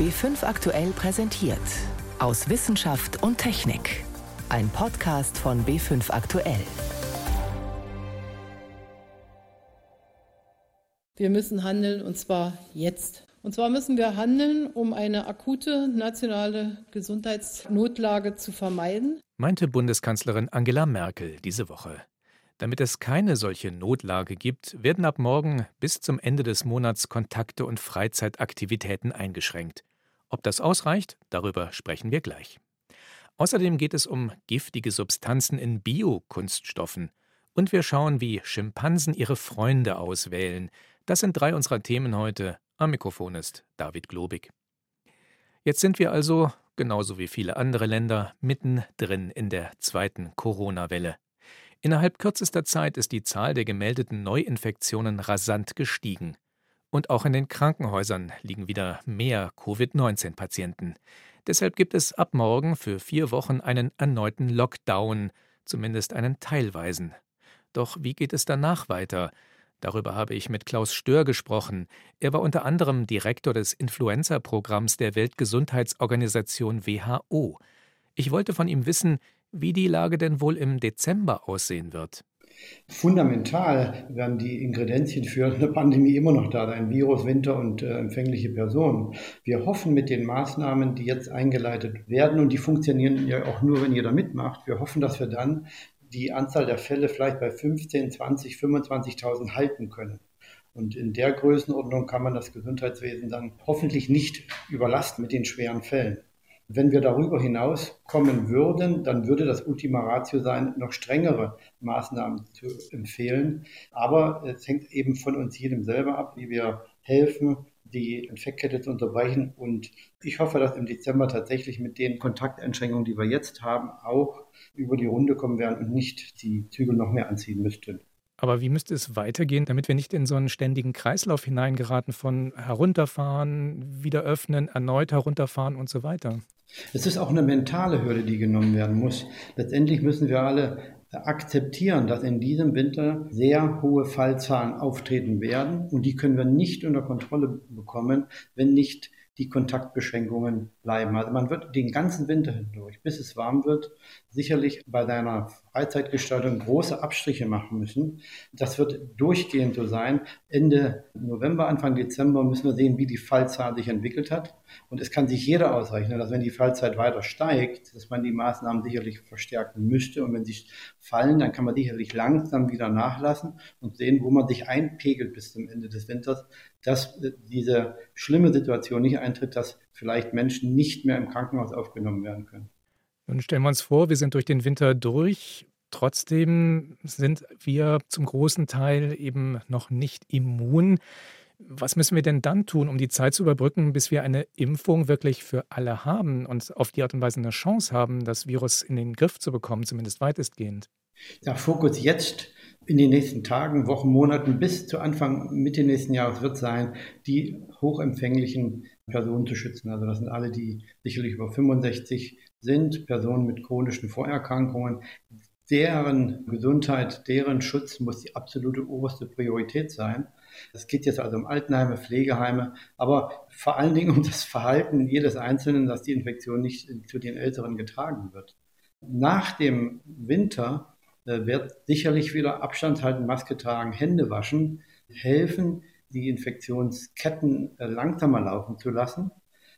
B5 aktuell präsentiert. Aus Wissenschaft und Technik. Ein Podcast von B5 aktuell. Wir müssen handeln und zwar jetzt. Und zwar müssen wir handeln, um eine akute nationale Gesundheitsnotlage zu vermeiden, meinte Bundeskanzlerin Angela Merkel diese Woche. Damit es keine solche Notlage gibt, werden ab morgen bis zum Ende des Monats Kontakte und Freizeitaktivitäten eingeschränkt. Ob das ausreicht, darüber sprechen wir gleich. Außerdem geht es um giftige Substanzen in Biokunststoffen. Und wir schauen, wie Schimpansen ihre Freunde auswählen. Das sind drei unserer Themen heute. Am Mikrofon ist David Globig. Jetzt sind wir also, genauso wie viele andere Länder, mittendrin in der zweiten Corona-Welle. Innerhalb kürzester Zeit ist die Zahl der gemeldeten Neuinfektionen rasant gestiegen. Und auch in den Krankenhäusern liegen wieder mehr Covid-19-Patienten. Deshalb gibt es ab morgen für vier Wochen einen erneuten Lockdown, zumindest einen teilweisen. Doch wie geht es danach weiter? Darüber habe ich mit Klaus Stör gesprochen. Er war unter anderem Direktor des Influenza-Programms der Weltgesundheitsorganisation WHO. Ich wollte von ihm wissen, wie die Lage denn wohl im Dezember aussehen wird. Fundamental werden die Ingredienzien für eine Pandemie immer noch da sein. Virus, Winter und äh, empfängliche Personen. Wir hoffen mit den Maßnahmen, die jetzt eingeleitet werden und die funktionieren ja auch nur, wenn jeder mitmacht. Wir hoffen, dass wir dann die Anzahl der Fälle vielleicht bei 15, 20, 25.000 halten können. Und in der Größenordnung kann man das Gesundheitswesen dann hoffentlich nicht überlasten mit den schweren Fällen. Wenn wir darüber hinaus kommen würden, dann würde das Ultima Ratio sein, noch strengere Maßnahmen zu empfehlen. Aber es hängt eben von uns jedem selber ab, wie wir helfen, die Infektkette zu unterbrechen. Und ich hoffe, dass im Dezember tatsächlich mit den Kontakteinschränkungen, die wir jetzt haben, auch über die Runde kommen werden und nicht die Zügel noch mehr anziehen müssten. Aber wie müsste es weitergehen, damit wir nicht in so einen ständigen Kreislauf hineingeraten von herunterfahren, wieder öffnen, erneut herunterfahren und so weiter? Es ist auch eine mentale Hürde, die genommen werden muss. Letztendlich müssen wir alle akzeptieren, dass in diesem Winter sehr hohe Fallzahlen auftreten werden und die können wir nicht unter Kontrolle bekommen, wenn nicht die Kontaktbeschränkungen bleiben. Also man wird den ganzen Winter hindurch, bis es warm wird, sicherlich bei seiner Freizeitgestaltung große Abstriche machen müssen. Das wird durchgehend so sein. Ende November, Anfang Dezember müssen wir sehen, wie die Fallzahl sich entwickelt hat. Und es kann sich jeder ausrechnen, dass wenn die Fallzeit weiter steigt, dass man die Maßnahmen sicherlich verstärken müsste. Und wenn sie fallen, dann kann man sicherlich langsam wieder nachlassen und sehen, wo man sich einpegelt bis zum Ende des Winters, dass diese schlimme Situation nicht eintritt, dass vielleicht Menschen nicht mehr im Krankenhaus aufgenommen werden können. Nun stellen wir uns vor, wir sind durch den Winter durch. Trotzdem sind wir zum großen Teil eben noch nicht immun. Was müssen wir denn dann tun, um die Zeit zu überbrücken, bis wir eine Impfung wirklich für alle haben und auf die Art und Weise eine Chance haben, das Virus in den Griff zu bekommen, zumindest weitestgehend? Der Fokus jetzt in den nächsten Tagen, Wochen, Monaten bis zu Anfang, Mitte nächsten Jahres wird sein, die hochempfänglichen Personen zu schützen. Also das sind alle, die sicherlich über 65 sind, Personen mit chronischen Vorerkrankungen. Deren Gesundheit, deren Schutz muss die absolute oberste Priorität sein. Es geht jetzt also um Altenheime, Pflegeheime, aber vor allen Dingen um das Verhalten jedes Einzelnen, dass die Infektion nicht zu den Älteren getragen wird. Nach dem Winter wird sicherlich wieder Abstand halten, Maske tragen, Hände waschen, helfen, die Infektionsketten äh, langsamer laufen zu lassen.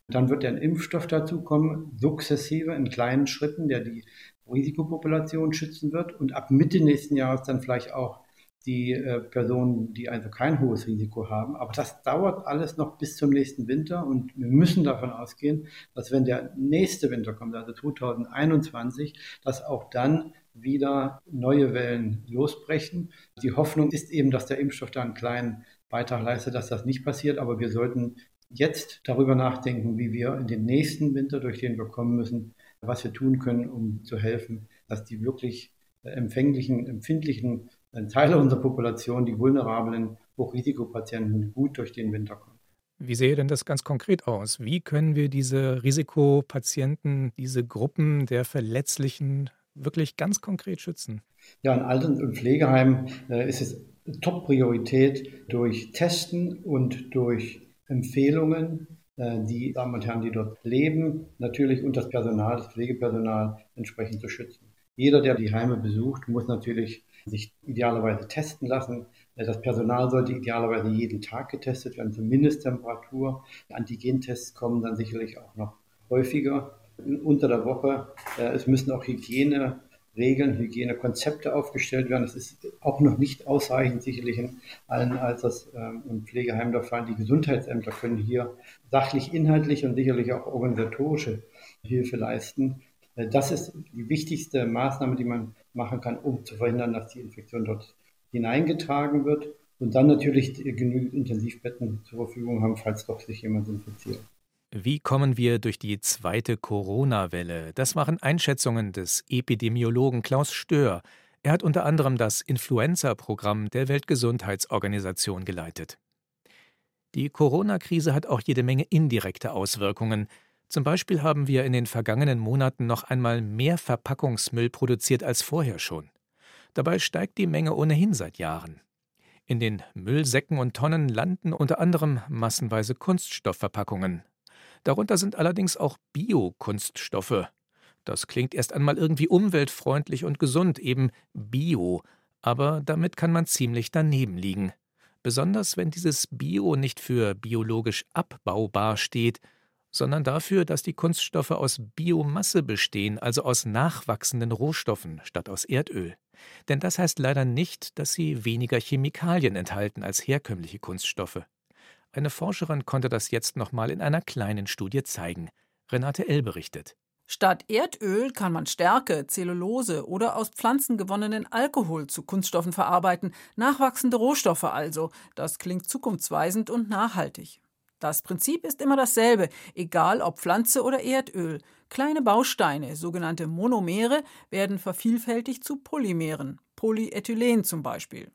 Dann wird ein Impfstoff dazu kommen, sukzessive in kleinen Schritten, der die Risikopopulation schützen wird und ab Mitte nächsten Jahres dann vielleicht auch die äh, Personen, die also kein hohes Risiko haben. Aber das dauert alles noch bis zum nächsten Winter und wir müssen davon ausgehen, dass wenn der nächste Winter kommt, also 2021, dass auch dann wieder neue Wellen losbrechen. Die Hoffnung ist eben, dass der Impfstoff da einen kleinen Beitrag leistet, dass das nicht passiert, aber wir sollten jetzt darüber nachdenken, wie wir in den nächsten Winter, durch den wir kommen müssen, was wir tun können, um zu helfen, dass die wirklich empfänglichen, empfindlichen Teile unserer Population, die vulnerablen Hochrisikopatienten, gut durch den Winter kommen. Wie sehe denn das ganz konkret aus? Wie können wir diese Risikopatienten, diese Gruppen der Verletzlichen wirklich ganz konkret schützen? Ja, in Alten- und Pflegeheimen äh, ist es Top-Priorität durch Testen und durch Empfehlungen äh, die Damen und Herren, die dort leben, natürlich und das Personal, das Pflegepersonal entsprechend zu schützen. Jeder, der die Heime besucht, muss natürlich sich idealerweise testen lassen. Äh, das Personal sollte idealerweise jeden Tag getestet werden zur Mindesttemperatur. Antigentests kommen dann sicherlich auch noch häufiger unter der Woche. Äh, es müssen auch Hygieneregeln, Hygienekonzepte aufgestellt werden. Das ist auch noch nicht ausreichend sicherlich in allen Alters- ähm, und Pflegeheimen der Fall. Die Gesundheitsämter können hier sachlich, inhaltlich und sicherlich auch organisatorische Hilfe leisten. Äh, das ist die wichtigste Maßnahme, die man machen kann, um zu verhindern, dass die Infektion dort hineingetragen wird. Und dann natürlich genügend Intensivbetten zur Verfügung haben, falls doch sich jemand infiziert. Wie kommen wir durch die zweite Corona-Welle? Das waren Einschätzungen des Epidemiologen Klaus Stör. Er hat unter anderem das Influenza-Programm der Weltgesundheitsorganisation geleitet. Die Corona-Krise hat auch jede Menge indirekte Auswirkungen. Zum Beispiel haben wir in den vergangenen Monaten noch einmal mehr Verpackungsmüll produziert als vorher schon. Dabei steigt die Menge ohnehin seit Jahren. In den Müllsäcken und Tonnen landen unter anderem massenweise Kunststoffverpackungen. Darunter sind allerdings auch Biokunststoffe. Das klingt erst einmal irgendwie umweltfreundlich und gesund, eben Bio, aber damit kann man ziemlich daneben liegen. Besonders wenn dieses Bio nicht für biologisch abbaubar steht, sondern dafür, dass die Kunststoffe aus Biomasse bestehen, also aus nachwachsenden Rohstoffen statt aus Erdöl. Denn das heißt leider nicht, dass sie weniger Chemikalien enthalten als herkömmliche Kunststoffe. Eine Forscherin konnte das jetzt nochmal in einer kleinen Studie zeigen. Renate L. berichtet. Statt Erdöl kann man Stärke, Zellulose oder aus Pflanzen gewonnenen Alkohol zu Kunststoffen verarbeiten, nachwachsende Rohstoffe also. Das klingt zukunftsweisend und nachhaltig. Das Prinzip ist immer dasselbe, egal ob Pflanze oder Erdöl. Kleine Bausteine, sogenannte Monomere, werden vervielfältigt zu Polymeren, Polyethylen zum Beispiel.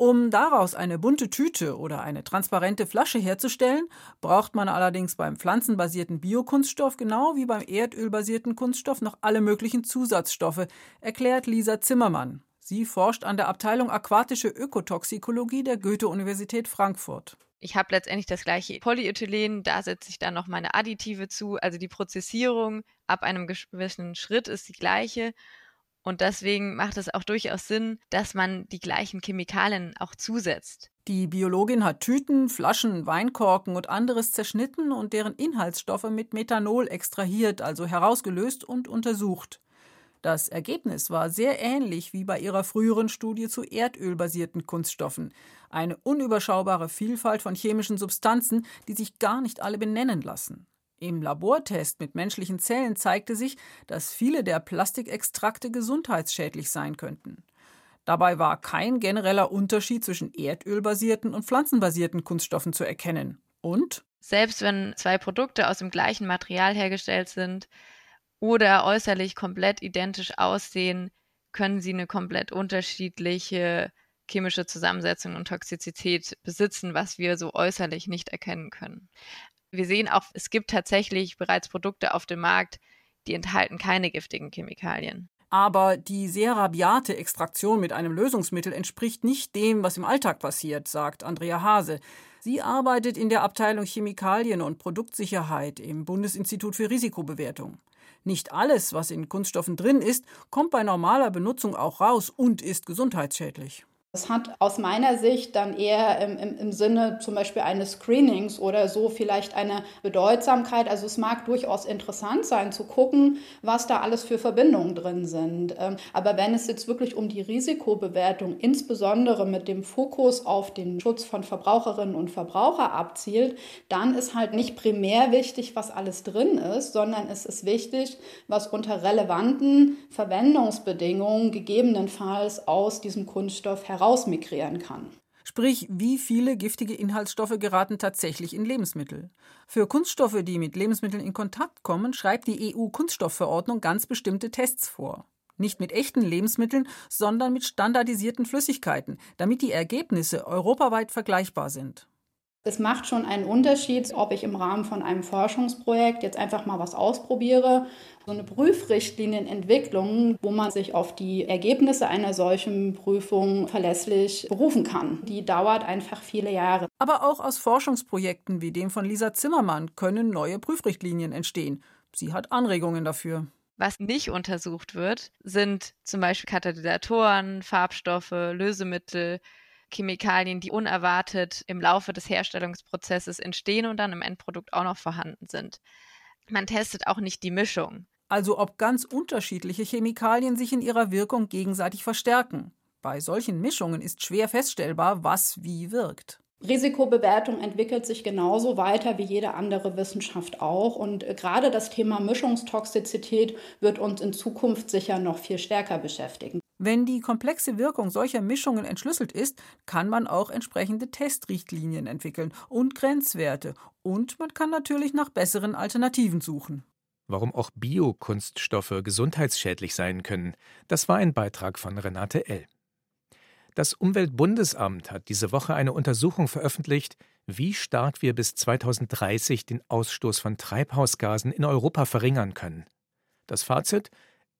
Um daraus eine bunte Tüte oder eine transparente Flasche herzustellen, braucht man allerdings beim pflanzenbasierten Biokunststoff genau wie beim erdölbasierten Kunststoff noch alle möglichen Zusatzstoffe, erklärt Lisa Zimmermann. Sie forscht an der Abteilung Aquatische Ökotoxikologie der Goethe-Universität Frankfurt. Ich habe letztendlich das gleiche Polyethylen, da setze ich dann noch meine Additive zu. Also die Prozessierung ab einem gewissen Schritt ist die gleiche. Und deswegen macht es auch durchaus Sinn, dass man die gleichen Chemikalien auch zusetzt. Die Biologin hat Tüten, Flaschen, Weinkorken und anderes zerschnitten und deren Inhaltsstoffe mit Methanol extrahiert, also herausgelöst und untersucht. Das Ergebnis war sehr ähnlich wie bei ihrer früheren Studie zu erdölbasierten Kunststoffen. Eine unüberschaubare Vielfalt von chemischen Substanzen, die sich gar nicht alle benennen lassen. Im Labortest mit menschlichen Zellen zeigte sich, dass viele der Plastikextrakte gesundheitsschädlich sein könnten. Dabei war kein genereller Unterschied zwischen erdölbasierten und pflanzenbasierten Kunststoffen zu erkennen. Und? Selbst wenn zwei Produkte aus dem gleichen Material hergestellt sind, oder äußerlich komplett identisch aussehen, können sie eine komplett unterschiedliche chemische Zusammensetzung und Toxizität besitzen, was wir so äußerlich nicht erkennen können. Wir sehen auch, es gibt tatsächlich bereits Produkte auf dem Markt, die enthalten keine giftigen Chemikalien. Aber die sehr rabiate Extraktion mit einem Lösungsmittel entspricht nicht dem, was im Alltag passiert, sagt Andrea Hase. Sie arbeitet in der Abteilung Chemikalien und Produktsicherheit im Bundesinstitut für Risikobewertung. Nicht alles, was in Kunststoffen drin ist, kommt bei normaler Benutzung auch raus und ist gesundheitsschädlich. Es hat aus meiner Sicht dann eher im, im, im, Sinne zum Beispiel eines Screenings oder so vielleicht eine Bedeutsamkeit. Also es mag durchaus interessant sein zu gucken, was da alles für Verbindungen drin sind. Ähm, aber wenn es jetzt wirklich um die Risikobewertung, insbesondere mit dem Fokus auf den Schutz von Verbraucherinnen und Verbrauchern abzielt, dann ist halt nicht primär wichtig, was alles drin ist, sondern es ist wichtig, was unter relevanten Verwendungsbedingungen gegebenenfalls aus diesem Kunststoff heraus herausmigrieren kann. Sprich, wie viele giftige Inhaltsstoffe geraten tatsächlich in Lebensmittel? Für Kunststoffe, die mit Lebensmitteln in Kontakt kommen, schreibt die EU-Kunststoffverordnung ganz bestimmte Tests vor. Nicht mit echten Lebensmitteln, sondern mit standardisierten Flüssigkeiten, damit die Ergebnisse europaweit vergleichbar sind. Es macht schon einen Unterschied, ob ich im Rahmen von einem Forschungsprojekt jetzt einfach mal was ausprobiere. So eine Prüfrichtlinienentwicklung, wo man sich auf die Ergebnisse einer solchen Prüfung verlässlich berufen kann, die dauert einfach viele Jahre. Aber auch aus Forschungsprojekten wie dem von Lisa Zimmermann können neue Prüfrichtlinien entstehen. Sie hat Anregungen dafür. Was nicht untersucht wird, sind zum Beispiel Katalysatoren, Farbstoffe, Lösemittel, Chemikalien, die unerwartet im Laufe des Herstellungsprozesses entstehen und dann im Endprodukt auch noch vorhanden sind. Man testet auch nicht die Mischung. Also ob ganz unterschiedliche Chemikalien sich in ihrer Wirkung gegenseitig verstärken. Bei solchen Mischungen ist schwer feststellbar, was wie wirkt. Risikobewertung entwickelt sich genauso weiter wie jede andere Wissenschaft auch. Und äh, gerade das Thema Mischungstoxizität wird uns in Zukunft sicher noch viel stärker beschäftigen. Wenn die komplexe Wirkung solcher Mischungen entschlüsselt ist, kann man auch entsprechende Testrichtlinien entwickeln und Grenzwerte. Und man kann natürlich nach besseren Alternativen suchen. Warum auch Biokunststoffe gesundheitsschädlich sein können, das war ein Beitrag von Renate L. Das Umweltbundesamt hat diese Woche eine Untersuchung veröffentlicht, wie stark wir bis 2030 den Ausstoß von Treibhausgasen in Europa verringern können. Das Fazit?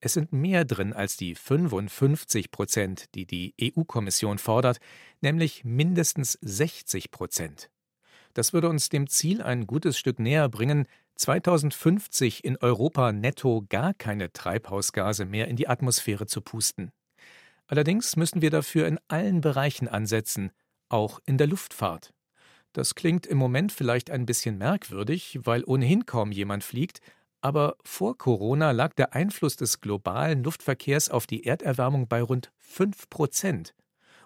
Es sind mehr drin als die 55 Prozent, die die EU-Kommission fordert, nämlich mindestens 60 Prozent. Das würde uns dem Ziel ein gutes Stück näher bringen, 2050 in Europa netto gar keine Treibhausgase mehr in die Atmosphäre zu pusten. Allerdings müssen wir dafür in allen Bereichen ansetzen, auch in der Luftfahrt. Das klingt im Moment vielleicht ein bisschen merkwürdig, weil ohnehin kaum jemand fliegt, aber vor Corona lag der Einfluss des globalen Luftverkehrs auf die Erderwärmung bei rund 5 Prozent.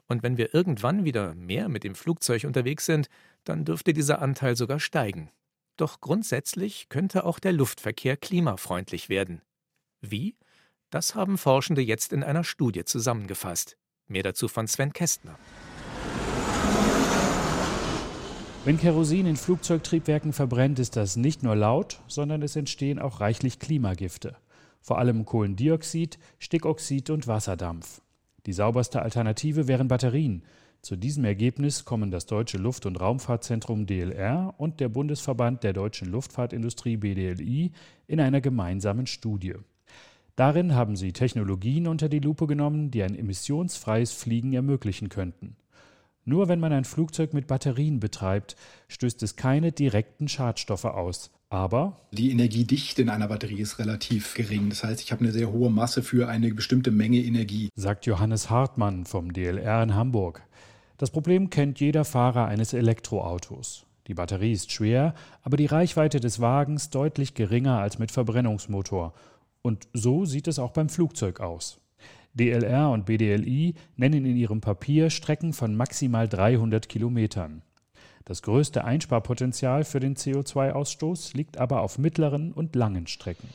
Und wenn wir irgendwann wieder mehr mit dem Flugzeug unterwegs sind, dann dürfte dieser Anteil sogar steigen. Doch grundsätzlich könnte auch der Luftverkehr klimafreundlich werden. Wie? Das haben Forschende jetzt in einer Studie zusammengefasst. Mehr dazu von Sven Kästner. Wenn Kerosin in Flugzeugtriebwerken verbrennt, ist das nicht nur laut, sondern es entstehen auch reichlich Klimagifte. Vor allem Kohlendioxid, Stickoxid und Wasserdampf. Die sauberste Alternative wären Batterien. Zu diesem Ergebnis kommen das Deutsche Luft- und Raumfahrtzentrum DLR und der Bundesverband der deutschen Luftfahrtindustrie BDLI in einer gemeinsamen Studie. Darin haben sie Technologien unter die Lupe genommen, die ein emissionsfreies Fliegen ermöglichen könnten. Nur wenn man ein Flugzeug mit Batterien betreibt, stößt es keine direkten Schadstoffe aus. Aber die Energiedichte in einer Batterie ist relativ gering. Das heißt, ich habe eine sehr hohe Masse für eine bestimmte Menge Energie. Sagt Johannes Hartmann vom DLR in Hamburg. Das Problem kennt jeder Fahrer eines Elektroautos. Die Batterie ist schwer, aber die Reichweite des Wagens deutlich geringer als mit Verbrennungsmotor und so sieht es auch beim Flugzeug aus. DLR und BDLI nennen in ihrem Papier Strecken von maximal 300 Kilometern. Das größte Einsparpotenzial für den CO2-Ausstoß liegt aber auf mittleren und langen Strecken.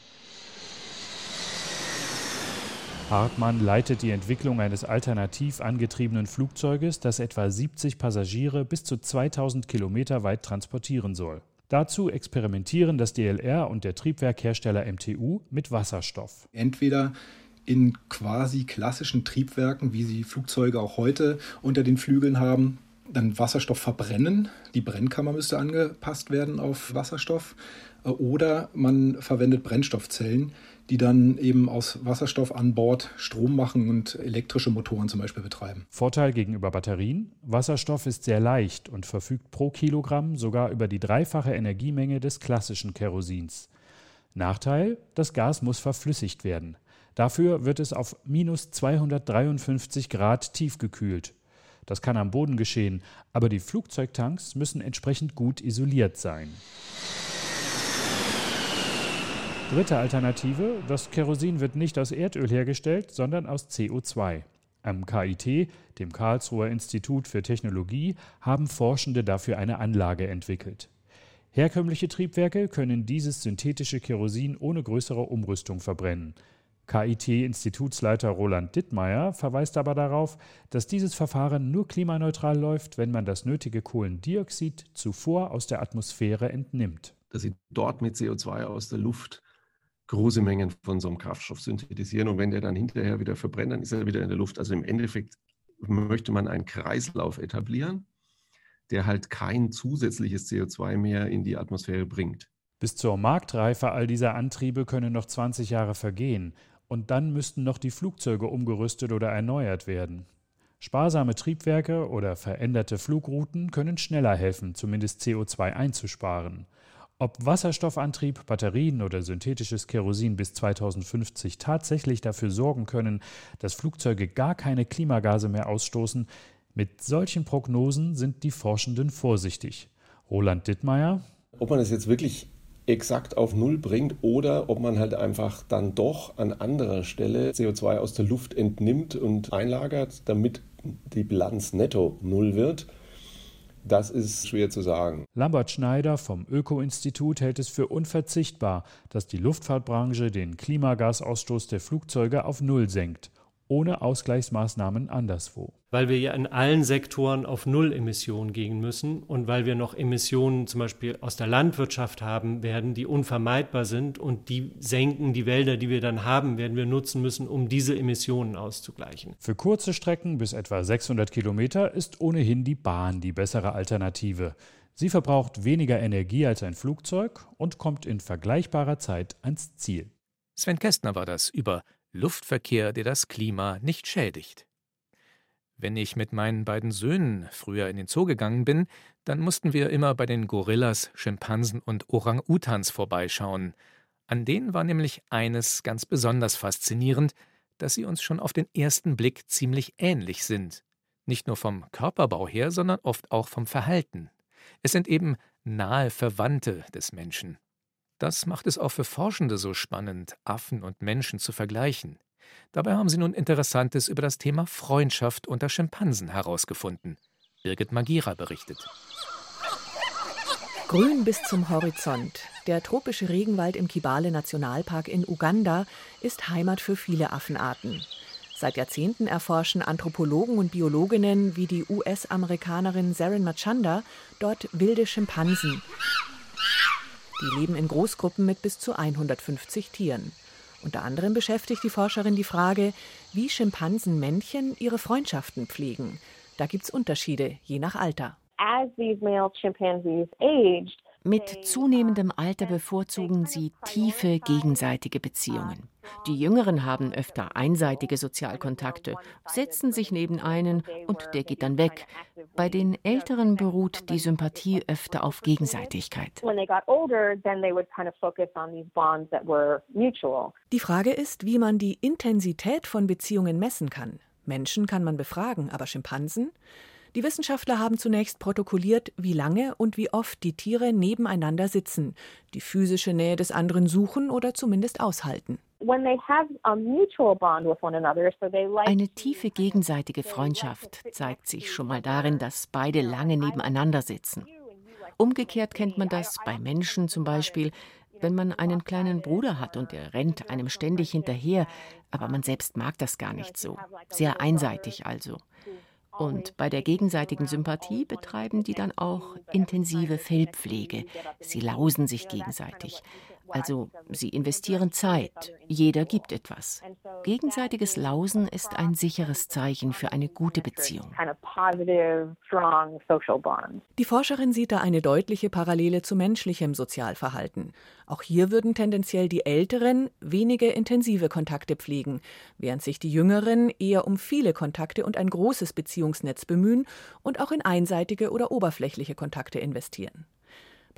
Hartmann leitet die Entwicklung eines alternativ angetriebenen Flugzeuges, das etwa 70 Passagiere bis zu 2000 Kilometer weit transportieren soll. Dazu experimentieren das DLR und der Triebwerkhersteller MTU mit Wasserstoff. Entweder in quasi klassischen Triebwerken, wie sie Flugzeuge auch heute unter den Flügeln haben, dann Wasserstoff verbrennen. Die Brennkammer müsste angepasst werden auf Wasserstoff. Oder man verwendet Brennstoffzellen, die dann eben aus Wasserstoff an Bord Strom machen und elektrische Motoren zum Beispiel betreiben. Vorteil gegenüber Batterien: Wasserstoff ist sehr leicht und verfügt pro Kilogramm sogar über die dreifache Energiemenge des klassischen Kerosins. Nachteil: Das Gas muss verflüssigt werden. Dafür wird es auf minus 253 Grad tiefgekühlt. Das kann am Boden geschehen, aber die Flugzeugtanks müssen entsprechend gut isoliert sein. Dritte Alternative, das Kerosin wird nicht aus Erdöl hergestellt, sondern aus CO2. Am KIT, dem Karlsruher Institut für Technologie, haben Forschende dafür eine Anlage entwickelt. Herkömmliche Triebwerke können dieses synthetische Kerosin ohne größere Umrüstung verbrennen. KIT-Institutsleiter Roland Dittmeier verweist aber darauf, dass dieses Verfahren nur klimaneutral läuft, wenn man das nötige Kohlendioxid zuvor aus der Atmosphäre entnimmt. Dass sie dort mit CO2 aus der Luft große Mengen von so einem Kraftstoff synthetisieren und wenn der dann hinterher wieder verbrennt, dann ist er wieder in der Luft. Also im Endeffekt möchte man einen Kreislauf etablieren, der halt kein zusätzliches CO2 mehr in die Atmosphäre bringt. Bis zur Marktreife all dieser Antriebe können noch 20 Jahre vergehen. Und dann müssten noch die Flugzeuge umgerüstet oder erneuert werden. Sparsame Triebwerke oder veränderte Flugrouten können schneller helfen, zumindest CO2 einzusparen. Ob Wasserstoffantrieb, Batterien oder synthetisches Kerosin bis 2050 tatsächlich dafür sorgen können, dass Flugzeuge gar keine Klimagase mehr ausstoßen, mit solchen Prognosen sind die Forschenden vorsichtig. Roland Dittmeier. Ob man es jetzt wirklich exakt auf Null bringt oder ob man halt einfach dann doch an anderer Stelle CO2 aus der Luft entnimmt und einlagert, damit die Bilanz netto Null wird, das ist schwer zu sagen. Lambert Schneider vom Öko-Institut hält es für unverzichtbar, dass die Luftfahrtbranche den Klimagasausstoß der Flugzeuge auf Null senkt ohne Ausgleichsmaßnahmen anderswo. Weil wir ja in allen Sektoren auf Null-Emissionen gehen müssen und weil wir noch Emissionen zum Beispiel aus der Landwirtschaft haben werden, die unvermeidbar sind und die senken die Wälder, die wir dann haben, werden wir nutzen müssen, um diese Emissionen auszugleichen. Für kurze Strecken bis etwa 600 Kilometer ist ohnehin die Bahn die bessere Alternative. Sie verbraucht weniger Energie als ein Flugzeug und kommt in vergleichbarer Zeit ans Ziel. Sven Kästner war das über Luftverkehr, der das Klima nicht schädigt. Wenn ich mit meinen beiden Söhnen früher in den Zoo gegangen bin, dann mussten wir immer bei den Gorillas, Schimpansen und Orang-Utans vorbeischauen. An denen war nämlich eines ganz besonders faszinierend, dass sie uns schon auf den ersten Blick ziemlich ähnlich sind. Nicht nur vom Körperbau her, sondern oft auch vom Verhalten. Es sind eben nahe Verwandte des Menschen. Das macht es auch für Forschende so spannend, Affen und Menschen zu vergleichen. Dabei haben sie nun Interessantes über das Thema Freundschaft unter Schimpansen herausgefunden. Birgit Magira berichtet. Grün bis zum Horizont. Der tropische Regenwald im Kibale Nationalpark in Uganda ist Heimat für viele Affenarten. Seit Jahrzehnten erforschen Anthropologen und Biologinnen wie die US-Amerikanerin Saren Machanda dort wilde Schimpansen, die leben in Großgruppen mit bis zu 150 Tieren. Unter anderem beschäftigt die Forscherin die Frage, wie Schimpansenmännchen ihre Freundschaften pflegen. Da gibt es Unterschiede, je nach Alter. As these male chimpanzees aged, mit zunehmendem Alter bevorzugen sie tiefe gegenseitige Beziehungen. Die Jüngeren haben öfter einseitige Sozialkontakte, setzen sich neben einen und der geht dann weg. Bei den Älteren beruht die Sympathie öfter auf Gegenseitigkeit. Die Frage ist, wie man die Intensität von Beziehungen messen kann. Menschen kann man befragen, aber Schimpansen? Die Wissenschaftler haben zunächst protokolliert, wie lange und wie oft die Tiere nebeneinander sitzen, die physische Nähe des anderen suchen oder zumindest aushalten. Eine tiefe gegenseitige Freundschaft zeigt sich schon mal darin, dass beide lange nebeneinander sitzen. Umgekehrt kennt man das bei Menschen zum Beispiel, wenn man einen kleinen Bruder hat und er rennt einem ständig hinterher, aber man selbst mag das gar nicht so. Sehr einseitig also. Und bei der gegenseitigen Sympathie betreiben die dann auch intensive Fellpflege. Sie lausen sich gegenseitig. Also sie investieren Zeit, jeder gibt etwas. Gegenseitiges Lausen ist ein sicheres Zeichen für eine gute Beziehung. Die Forscherin sieht da eine deutliche Parallele zu menschlichem Sozialverhalten. Auch hier würden tendenziell die Älteren wenige intensive Kontakte pflegen, während sich die Jüngeren eher um viele Kontakte und ein großes Beziehungsnetz bemühen und auch in einseitige oder oberflächliche Kontakte investieren.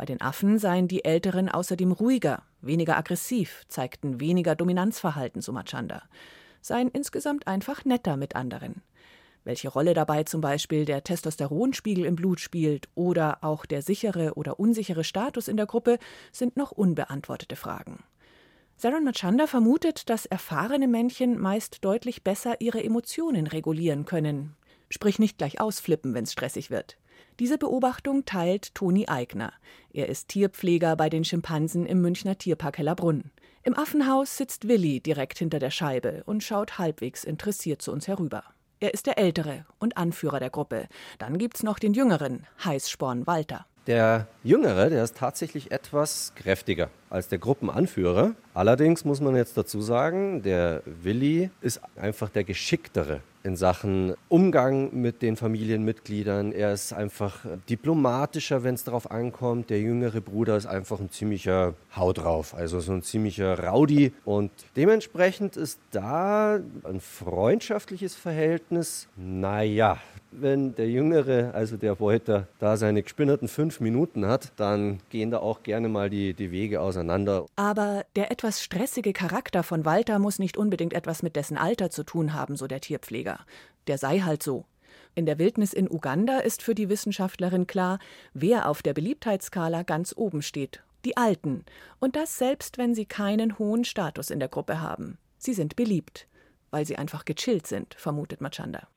Bei den Affen seien die Älteren außerdem ruhiger, weniger aggressiv, zeigten weniger Dominanzverhalten, so Machanda, seien insgesamt einfach netter mit anderen. Welche Rolle dabei zum Beispiel der Testosteronspiegel im Blut spielt oder auch der sichere oder unsichere Status in der Gruppe, sind noch unbeantwortete Fragen. Saron Machanda vermutet, dass erfahrene Männchen meist deutlich besser ihre Emotionen regulieren können. Sprich nicht gleich ausflippen, wenn es stressig wird. Diese Beobachtung teilt Toni Eigner. Er ist Tierpfleger bei den Schimpansen im Münchner Tierpark Hellerbrunn. Im Affenhaus sitzt Willi direkt hinter der Scheibe und schaut halbwegs interessiert zu uns herüber. Er ist der Ältere und Anführer der Gruppe. Dann gibt's noch den Jüngeren, Heißsporn Walter. Der Jüngere, der ist tatsächlich etwas kräftiger als der Gruppenanführer. Allerdings muss man jetzt dazu sagen, der Willi ist einfach der Geschicktere in Sachen Umgang mit den Familienmitgliedern. Er ist einfach diplomatischer, wenn es darauf ankommt. Der jüngere Bruder ist einfach ein ziemlicher Haut drauf, also so ein ziemlicher Rowdy. Und dementsprechend ist da ein freundschaftliches Verhältnis, naja, wenn der Jüngere, also der Beuter, da seine gespinnerten fünf Minuten hat, dann gehen da auch gerne mal die, die Wege auseinander. Aber der etwas stressige Charakter von Walter muss nicht unbedingt etwas mit dessen Alter zu tun haben, so der Tierpfleger. Der sei halt so. In der Wildnis in Uganda ist für die Wissenschaftlerin klar, wer auf der Beliebtheitsskala ganz oben steht. Die Alten. Und das selbst, wenn sie keinen hohen Status in der Gruppe haben. Sie sind beliebt weil sie einfach gechillt sind, vermutet Machanda.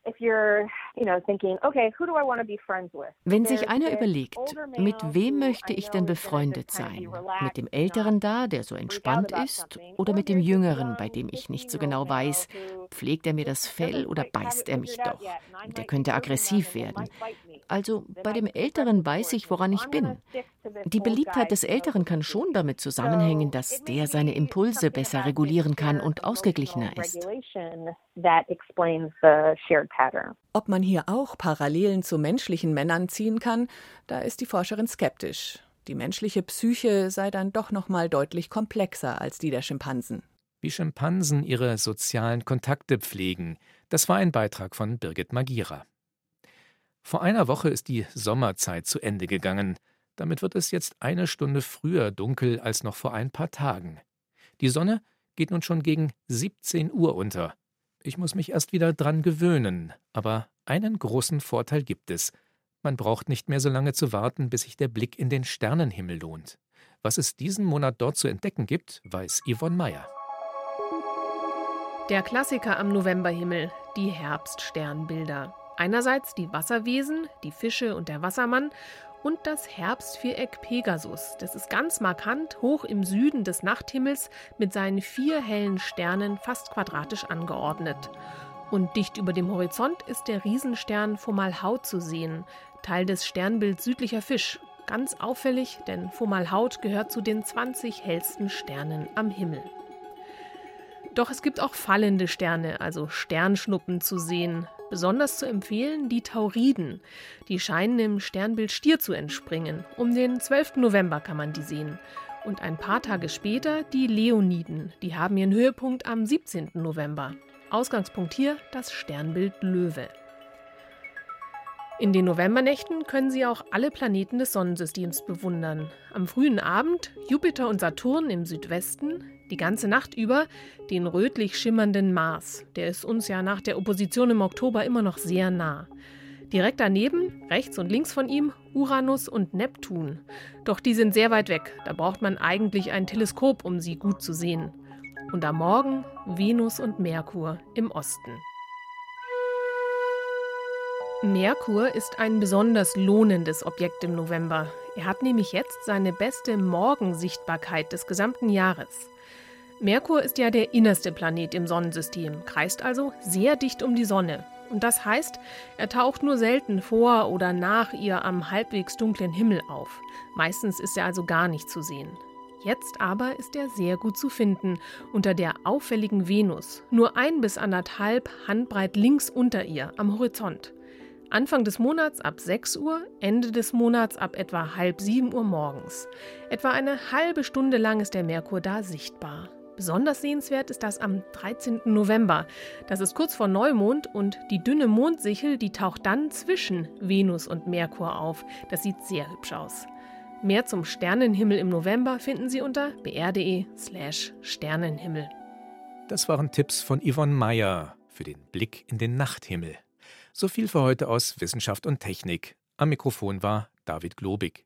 Wenn sich einer überlegt, mit wem möchte ich denn befreundet sein? Mit dem Älteren da, der so entspannt ist, oder mit dem Jüngeren, bei dem ich nicht so genau weiß, pflegt er mir das Fell oder beißt er mich doch? Der könnte aggressiv werden. Also bei dem Älteren weiß ich, woran ich bin. Die Beliebtheit des Älteren kann schon damit zusammenhängen, dass der seine Impulse besser regulieren kann und ausgeglichener ist. Ob man hier auch Parallelen zu menschlichen Männern ziehen kann, da ist die Forscherin skeptisch. Die menschliche Psyche sei dann doch noch mal deutlich komplexer als die der Schimpansen. Wie Schimpansen ihre sozialen Kontakte pflegen, das war ein Beitrag von Birgit Magira. Vor einer Woche ist die Sommerzeit zu Ende gegangen. Damit wird es jetzt eine Stunde früher dunkel als noch vor ein paar Tagen. Die Sonne geht nun schon gegen 17 Uhr unter. Ich muss mich erst wieder dran gewöhnen, aber einen großen Vorteil gibt es. Man braucht nicht mehr so lange zu warten, bis sich der Blick in den Sternenhimmel lohnt. Was es diesen Monat dort zu entdecken gibt, weiß Yvonne Meyer. Der Klassiker am Novemberhimmel, die Herbststernbilder. Einerseits die Wasserwesen, die Fische und der Wassermann und das Herbstviereck Pegasus. Das ist ganz markant hoch im Süden des Nachthimmels mit seinen vier hellen Sternen fast quadratisch angeordnet. Und dicht über dem Horizont ist der Riesenstern Fomalhaut zu sehen, Teil des Sternbilds südlicher Fisch. Ganz auffällig, denn Fomalhaut gehört zu den 20 hellsten Sternen am Himmel. Doch es gibt auch fallende Sterne, also Sternschnuppen zu sehen. Besonders zu empfehlen die Tauriden. Die scheinen im Sternbild Stier zu entspringen. Um den 12. November kann man die sehen. Und ein paar Tage später die Leoniden. Die haben ihren Höhepunkt am 17. November. Ausgangspunkt hier das Sternbild Löwe. In den Novembernächten können Sie auch alle Planeten des Sonnensystems bewundern. Am frühen Abend Jupiter und Saturn im Südwesten, die ganze Nacht über den rötlich schimmernden Mars. Der ist uns ja nach der Opposition im Oktober immer noch sehr nah. Direkt daneben, rechts und links von ihm, Uranus und Neptun. Doch die sind sehr weit weg, da braucht man eigentlich ein Teleskop, um sie gut zu sehen. Und am Morgen Venus und Merkur im Osten. Merkur ist ein besonders lohnendes Objekt im November. Er hat nämlich jetzt seine beste Morgensichtbarkeit des gesamten Jahres. Merkur ist ja der innerste Planet im Sonnensystem, kreist also sehr dicht um die Sonne. Und das heißt, er taucht nur selten vor oder nach ihr am halbwegs dunklen Himmel auf. Meistens ist er also gar nicht zu sehen. Jetzt aber ist er sehr gut zu finden unter der auffälligen Venus, nur ein bis anderthalb Handbreit links unter ihr am Horizont. Anfang des Monats ab 6 Uhr, Ende des Monats ab etwa halb 7 Uhr morgens. Etwa eine halbe Stunde lang ist der Merkur da sichtbar. Besonders sehenswert ist das am 13. November. Das ist kurz vor Neumond und die dünne Mondsichel, die taucht dann zwischen Venus und Merkur auf. Das sieht sehr hübsch aus. Mehr zum Sternenhimmel im November finden Sie unter br.de/slash Sternenhimmel. Das waren Tipps von Yvonne Meyer für den Blick in den Nachthimmel. So viel für heute aus Wissenschaft und Technik. Am Mikrofon war David Globig.